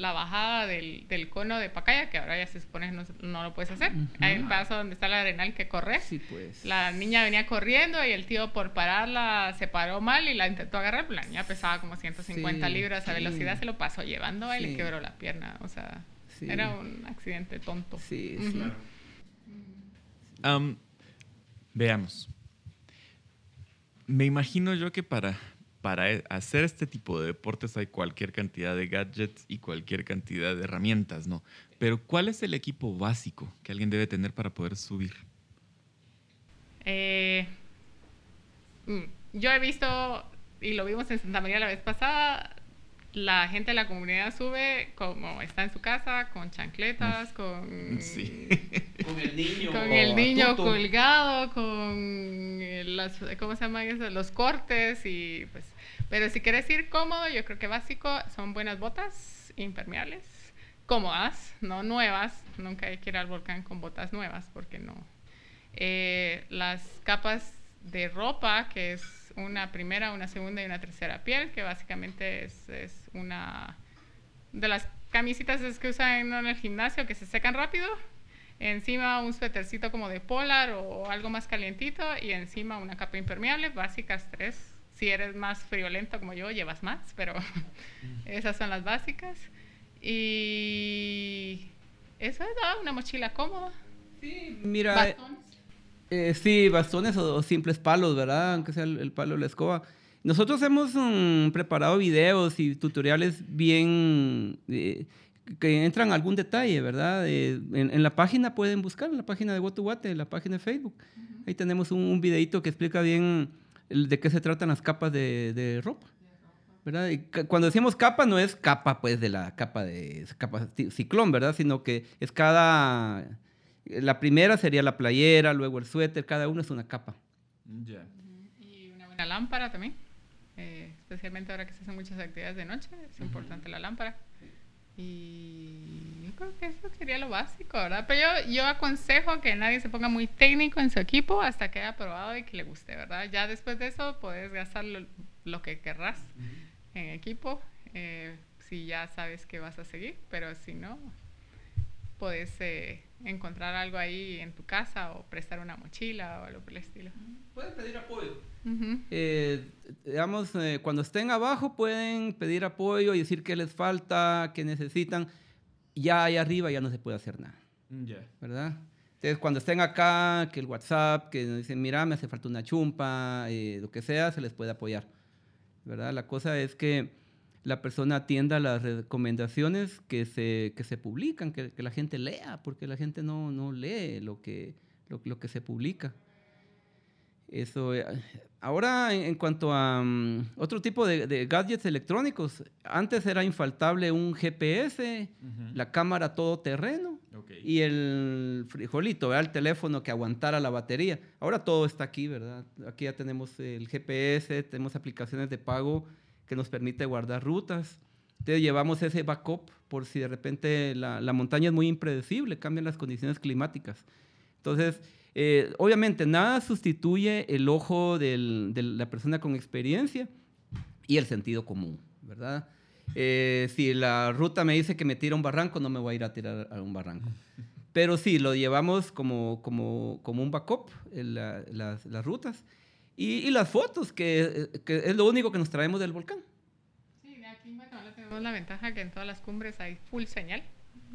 la bajada del, del cono de Pacaya, que ahora ya se supone que no, no lo puedes hacer. Ujú. Hay un paso donde está la arenal que corre. Sí, pues. La niña venía corriendo y el tío por pararla se paró mal y la intentó agarrar. pero La niña pesaba como 150 Sí, libras a sí. velocidad, se lo pasó llevando y le quebró la pierna. O sea, Sí. era un accidente tonto. Sí, sí. Am, veamos. Me imagino yo que para, para e- hacer este tipo de deportes hay cualquier cantidad de gadgets y cualquier cantidad de herramientas, ¿no? Pero ¿cuál es el equipo básico que alguien debe tener para poder subir? Eh, mm, yo he visto, y lo vimos en Santa María la vez pasada, la gente de la comunidad sube como está en su casa, con chancletas, con, Sí. Con el niño. con el niño colgado, con las, ¿cómo se llaman eso? Los cortes y pues... Pero si quieres ir cómodo, yo creo que básico son buenas botas impermeables, cómodas, no nuevas. Nunca hay que ir al volcán con botas nuevas porque no. Eh, las capas de ropa, que es una primera, una segunda y una tercera piel, que básicamente es, es una de las camisitas es que usan en el gimnasio que se secan rápido. Encima un suétercito como de polar o algo más calientito y encima una capa impermeable, básicas tres. Si eres más friolento como yo, llevas más, pero esas son las básicas. Y eso es una mochila cómoda. Mira, Bastones. Eh, sí, bastones o, o simples palos, ¿verdad? Aunque sea el, el palo de la escoba. Nosotros hemos mm, preparado videos y tutoriales bien eh, que entran a algún detalle, ¿verdad? Eh, en, en la página pueden buscar, en la página de Guatuguate, en la página de Facebook. Ahí tenemos un, un videito que explica bien el- de qué se tratan las capas de, de ropa. ¿verdad? Y cuando decimos capa, no es capa, pues, de la capa de capa ci- ciclón, ¿verdad? Sino que es cada... La primera sería la playera, luego el suéter, cada uno es una capa. Y una buena lámpara también. eh, especialmente ahora que se hacen muchas actividades de noche, es importante la lámpara. Y yo creo que eso sería lo básico, ¿verdad? Pero yo, yo aconsejo que nadie se ponga muy técnico en su equipo hasta que haya probado y que le guste, ¿verdad? Ya después de eso puedes gastar lo, lo que querrás en equipo, eh, si ya sabes que vas a seguir, pero si no, puedes eh, encontrar algo ahí en tu casa o prestar una mochila o algo por el estilo. Pueden pedir apoyo. Ujú. Eh, digamos, eh, cuando estén abajo pueden pedir apoyo y decir qué les falta, qué necesitan. Ya ahí arriba ya no se puede hacer nada, Ya. ¿verdad? Entonces, cuando estén acá, que el WhatsApp, que nos dicen, mira, me hace falta una chumpa, eh, lo que sea, se les puede apoyar, ¿verdad? La cosa es que la persona atienda las recomendaciones que se, que se publican, que, que la gente lea, porque la gente no, no lee lo que, lo, lo que se publica. Eso, eh, ahora en, en cuanto a mm, otro tipo de, de gadgets electrónicos, antes era infaltable un GPS, la cámara todoterreno Ok. y el frijolito, ¿verdad? el teléfono que aguantara la batería. Ahora todo está aquí, ¿verdad? Aquí ya tenemos el GPS, tenemos aplicaciones de pago que nos permite guardar rutas. Entonces llevamos ese backup por si de repente la, la montaña es muy impredecible, cambian las condiciones climáticas. Entonces, eh, obviamente nada sustituye el ojo del- de la persona con experiencia y el sentido común, ¿verdad? Eh, si la ruta me dice que me tira un barranco, no me voy a ir a tirar a un barranco. Pero sí, lo llevamos como, como, como un backup, en la- las, las rutas. Y, y las fotos, que, que es lo único que nos traemos del volcán. Sí, aquí en Guatemala tenemos la ventaja que en todas las cumbres hay full señal,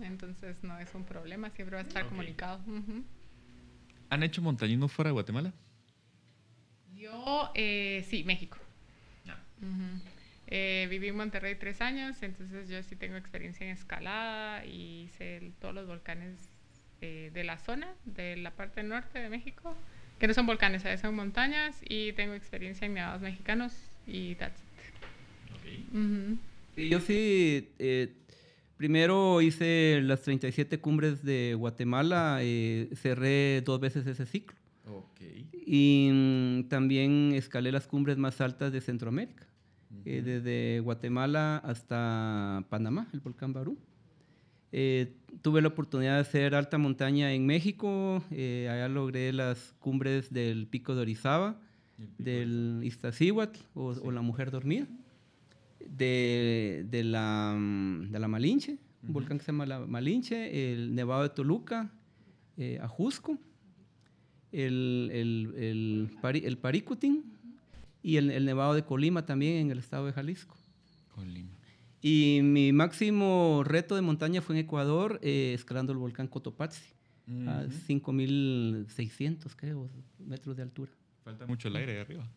entonces no es un problema, siempre va a estar Ok. comunicado. Ujú. ¿Han hecho montañismo fuera de Guatemala? Yo, eh, sí, México. Ya. Ujú. Eh, viví en Monterrey tres años, entonces yo sí tengo experiencia en escalada y hice el- todos los volcanes eh, de la zona, de la parte norte de México, que no son volcanes, ¿sabes? son montañas y tengo experiencia en nevados mexicanos y that's it. Ujú. Sí, yo sí, eh, primero hice las 37 cumbres de Guatemala, eh, cerré dos veces ese ciclo. Ok. Y mm, también escalé las cumbres más altas de Centroamérica, eh, desde Guatemala hasta Panamá, el volcán Barú. Eh, tuve la oportunidad de hacer alta montaña en México, eh, allá logré las cumbres del Pico de Orizaba, del Iztaccíhuatl o, o la Mujer Dormida, de, de la, mm, de la Malinche, un volcán que se llama la Malinche, el Nevado de Toluca, eh, Ajusco, el, el, el, Pari- el Paricutín y el, el Nevado de Colima también en el estado de Jalisco. Y mi máximo reto de montaña fue en Ecuador, eh, escalando el volcán Cotopaxi, a Ujú. 5.600 creo, metros de altura. Falta mucho el aire ahí arriba.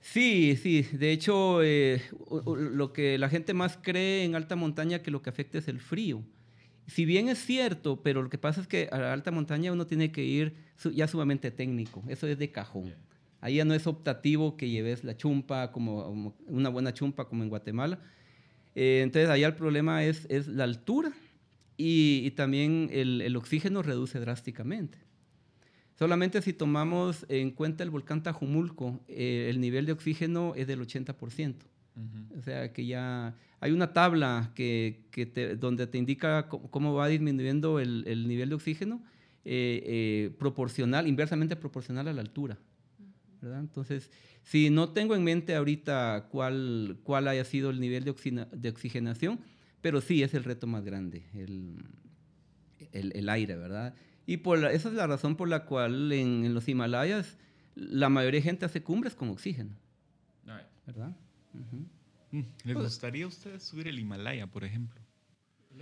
Sí, sí. De hecho, eh, lo que la gente más cree en alta montaña que lo que afecta es el frío. Si bien es cierto, pero lo que pasa es que a la alta montaña uno tiene que ir ya sumamente técnico. Eso es de cajón. Ahí ya no es optativo que lleves la chumpa, como una buena chumpa como en Guatemala. Eh, entonces, allá el problema es, es la altura y, y también el, el oxígeno reduce drásticamente. Solamente si tomamos en cuenta el volcán Tajumulco, eh, el nivel de oxígeno es del 80%. Ujú. O sea que ya hay una tabla que, que te- donde te indica cómo, cómo va disminuyendo el, el nivel de oxígeno eh, proporcional, inversamente proporcional a la altura. ¿Verdad? Entonces, si no tengo en mente ahorita cuál, cuál haya sido el nivel de, oxina- de oxigenación, pero sí es el reto más grande, el, el, el aire, ¿verdad? Y por la- esa es la razón por la cual en, en los Himalayas la mayoría de gente hace cumbres con oxígeno. ¿verdad? Mm, ¿Les Pues- gustaría a ustedes subir el Himalaya, por ejemplo? El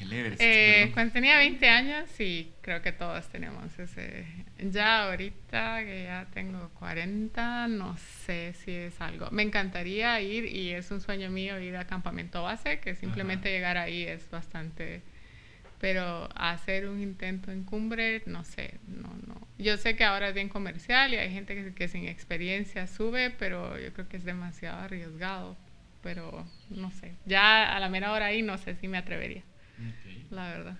el Everest. Eh, cuando tenía 20 años, sí, creo que todos tenemos ese. Ya ahorita que ya tengo 40, no sé si es algo. Me encantaría ir y es un sueño mío ir a campamento base, que simplemente Ajá. llegar ahí es bastante pero hacer un intento en cumbre, no sé, no, no. Yo sé que ahora es bien comercial y hay gente que, que sin experiencia sube, pero yo creo que es demasiado arriesgado, pero no sé, ya a la mera hora ahí no sé si me atrevería, la verdad.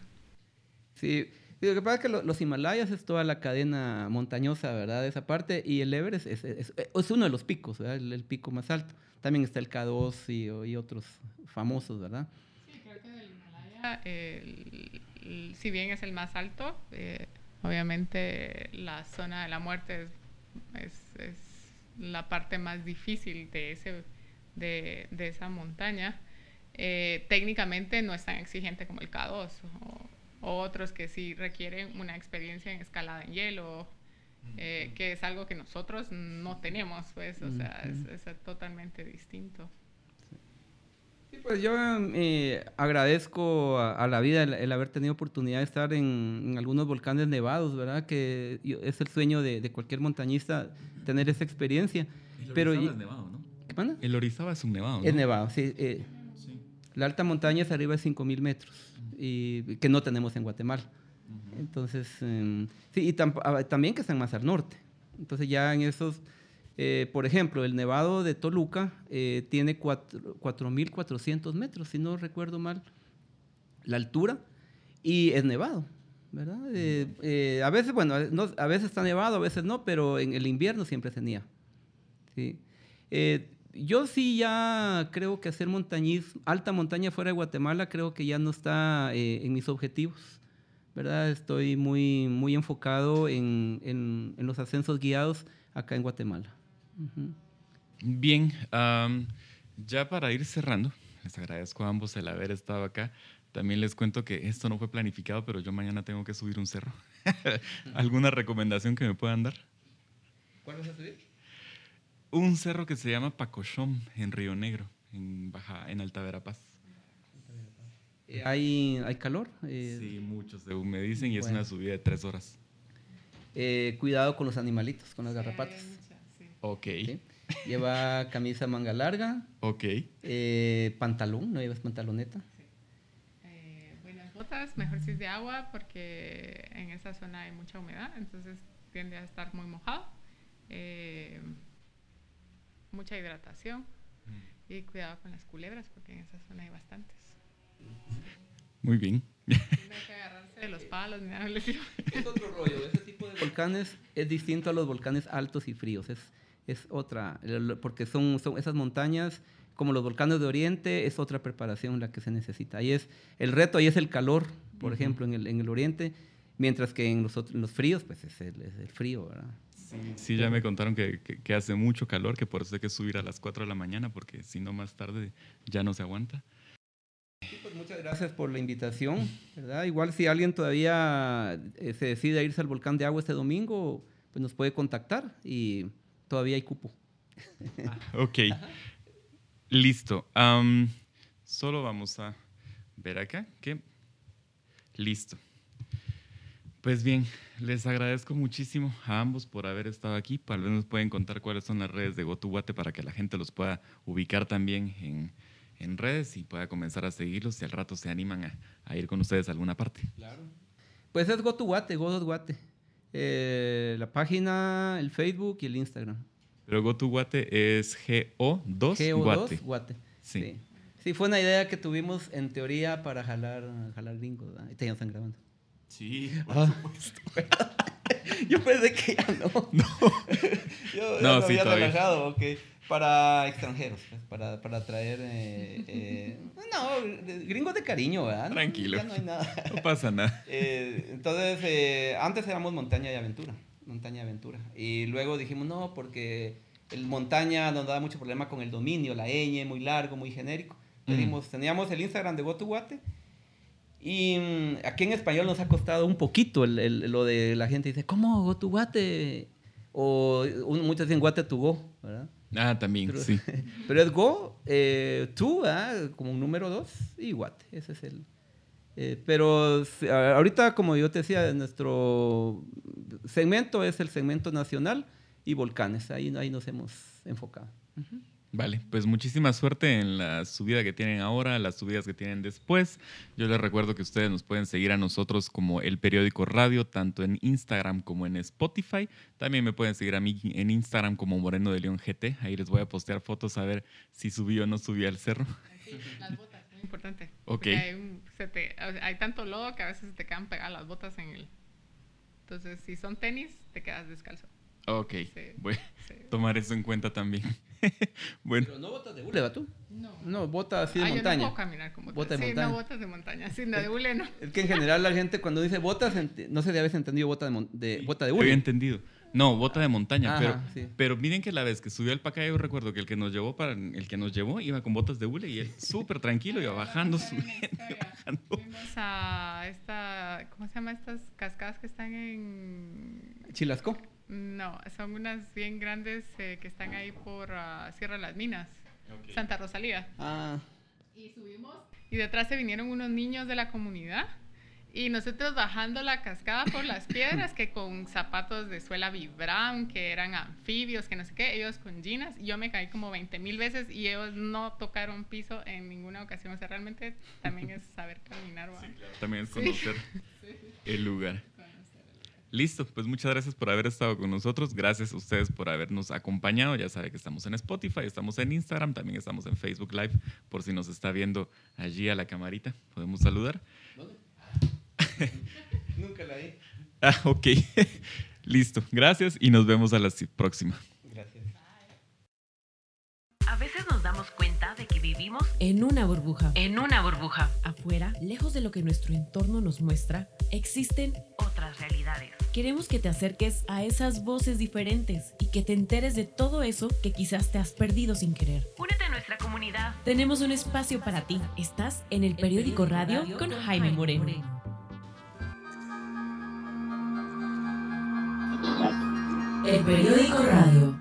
Sí, y lo que pasa es que lo- los Himalayas es toda la cadena montañosa, ¿verdad? De esa parte, y el Everest es, es- es uno de los picos, ¿verdad? El, el pico más alto. También está el K2 y, y otros famosos, ¿verdad? Sí, creo que del Himalaya, el- el- si bien es el más alto, eh, obviamente la zona de la muerte es, es- es la parte más difícil de, ese, de, de esa montaña. Eh, técnicamente no es tan exigente como el K2 o, o otros que sí requieren una experiencia en escalada en hielo, eh, que es algo que nosotros no tenemos, pues, o sea, es, es totalmente distinto. Sí, pues yo eh, agradezco a, a la vida el, el haber tenido oportunidad de estar en, en algunos volcanes nevados, ¿verdad? Que yo- es el sueño de, de cualquier montañista tener esa experiencia. Pero y- nevado, ¿no? ¿Qué pasa? El Orizaba es un nevado, ¿no? Es nevado, sí. eh, La alta montaña es arriba de 5.000 metros, y, que no tenemos en Guatemala. Entonces, em, sí, y tam- ah, también que están más al norte. Entonces ya en esos, eh, por ejemplo, el nevado de Toluca eh, tiene cuatro- 4.400 metros, si no recuerdo mal, la altura, y es nevado, ¿verdad? Eh, eh, a veces, bueno, no- a veces está nevado, a veces no, pero en el invierno siempre se nieva. Sí. Yo sí ya creo que hacer montañismo, alta montaña fuera de Guatemala, creo que ya no está eh, en mis objetivos, ¿verdad? Estoy muy, muy enfocado en, en- en los ascensos guiados acá en Guatemala. Ujú. Bien, am, ya para ir cerrando, les agradezco a ambos el haber estado acá. También les cuento que esto no fue planificado, pero yo mañana tengo que subir un cerro. ¿Alguna recomendación que me puedan dar? ¿Cuál vas a subir? Un cerro que se llama Pacochón en Río Negro, en Baja, en Alta Verapaz. Eh, ¿hay, ¿Hay calor? Eh, Sí, muchos según me dicen, y es una subida de tres horas. eh, cuidado con los animalitos, con las garrapatas. Sí. Ok, ¿sí? Lleva camisa manga larga, ok. eh, pantalón, no llevas pantaloneta. Eh, buenas botas, mejor si es de agua porque en esa zona hay mucha humedad, entonces tiende a estar muy mojado. Mucha hidratación y cuidado con las culebras porque en esa zona hay bastantes. Muy bien. No hay que agarrarse de los palos ni nada. Es otro rollo, ese tipo de volcanes es distinto a los volcanes altos y fríos, es, es otra, porque son, son esas montañas, como los volcanes de Oriente, es otra preparación la que se necesita. Ahí es, el reto ahí es el calor, por ejemplo, en el, en el Oriente, mientras que en los, otros- en los fríos, pues es el, es el frío, ¿verdad? Sí, ya me contaron que, que- que hace mucho calor, que por eso hay que subir a las 4 de la mañana, porque si no más tarde ya no se aguanta. Sí, pues muchas gracias por la invitación, ¿verdad? Igual si alguien todavía eh, se decide a irse al volcán de agua este domingo, pues nos puede contactar y todavía hay cupo. Ok, listo. Solo vamos a ver acá que... Listo. Pues bien, les agradezco muchísimo a ambos por haber estado aquí. Tal vez nos pueden contar cuáles son las redes de GoToGuate para que la gente los pueda ubicar también en, en redes y pueda comenzar a seguirlos si al rato se animan a, a ir con ustedes a alguna parte. Pues es GoToGuate, GoToGuate. Eh, la página, el Facebook y el Instagram. Pero GoToGuate es GO2 GO2 Guate. Guate. Sí. Sí. Sí, fue una idea que tuvimos en teoría para jalar, jalar gringos. están grabando. Sí, Ah. Yo pensé que ya no. No. Yo No, lo sí, había todavía. relajado, ok. Para extranjeros, pues, para, para traer. eh, eh, no, gringos de cariño, ¿verdad? No, Tranquilo. Ya no hay nada. No pasa nada. Eh, entonces, eh, antes éramos montaña y aventura. Montaña y aventura. Y luego dijimos, no, porque el montaña nos daba mucho problema con el dominio, la ñ, muy largo, muy genérico. Mm. Teníamos el Instagram de GoToGuate. Y mm, aquí en español nos ha costado un poquito el, el- lo de la gente dice, ¿cómo GoToGuate? O un- muchos dicen Guate to Go, ¿verdad? Ah, también, Pero, sí. pero es Go, eh, tú, ¿verdad? como un número dos, y Guate. Ese es el. eh, pero ahorita, como yo te decía, nuestro segmento es el segmento nacional y volcanes. Ahí, ahí nos hemos enfocado. Ujú. Vale, pues muchísima suerte en la subida que tienen ahora, las subidas que tienen después. Yo les recuerdo que ustedes nos pueden seguir a nosotros como el periódico radio, tanto en Instagram como en Spotify. También me pueden seguir a mí en Instagram como Moreno de León GT. Ahí les voy a postear fotos a ver si subí o no subí al cerro. Sí, las botas, muy importante. Ok. Hay, un- se te- o sea, hay tanto lodo que a veces te quedan pegadas las botas en el... Entonces, si son tenis, te quedas descalzo. Ok, Sí. voy a Sí. tomar eso en cuenta también. bueno, Pero no botas de hule, ¿va tú? No. No, botas así de Ah, yo no montaña. puedo caminar con botas. Bota de sí, montaña. no botas de montaña. Sí, no, de hule no. Es que en general la gente cuando dice botas, no sé si habéis entendido bota de, de, bota de había hule. entendido. No, bota de montaña, Ajá, pero, sí. pero miren que la vez que subió al Pacaya, yo recuerdo que el que nos llevó para el que nos llevó iba con botas de hule y él súper tranquilo iba bajando, subiendo bajando. Fuimos a esta... ¿Cómo se llama estas cascadas que están en... Chilasco. No, son unas bien grandes eh, que están ahí por ah, Sierra de las Minas, Santa Rosalía. Ah, Y subimos y detrás se vinieron unos niños de la comunidad y nosotros bajando la cascada por las piedras que con zapatos de suela vibram, que eran anfibios, que no sé qué, ellos con jeans y yo me caí como 20 mil veces y ellos no tocaron piso en ninguna ocasión. O sea, realmente también es saber caminar. ¿va? También es conocer el lugar. Listo, pues muchas gracias por haber estado con nosotros. Gracias a ustedes por habernos acompañado. Ya sabe que estamos en Spotify, estamos en Instagram, también estamos en Facebook Live. Por si nos está viendo allí a la camarita, podemos saludar. nunca la di. Ah, ok. Listo, gracias y nos vemos a la próxima. A veces nos damos cuenta de que vivimos En una burbuja. en una burbuja, Afuera, lejos de lo que nuestro entorno nos muestra, existen otras realidades. Queremos que te acerques a esas voces diferentes y que te enteres de todo eso que quizás te has perdido sin querer. Únete a nuestra comunidad. Tenemos un espacio para ti. Estás en el periódico radio con Jaime Moreno. El periódico radio.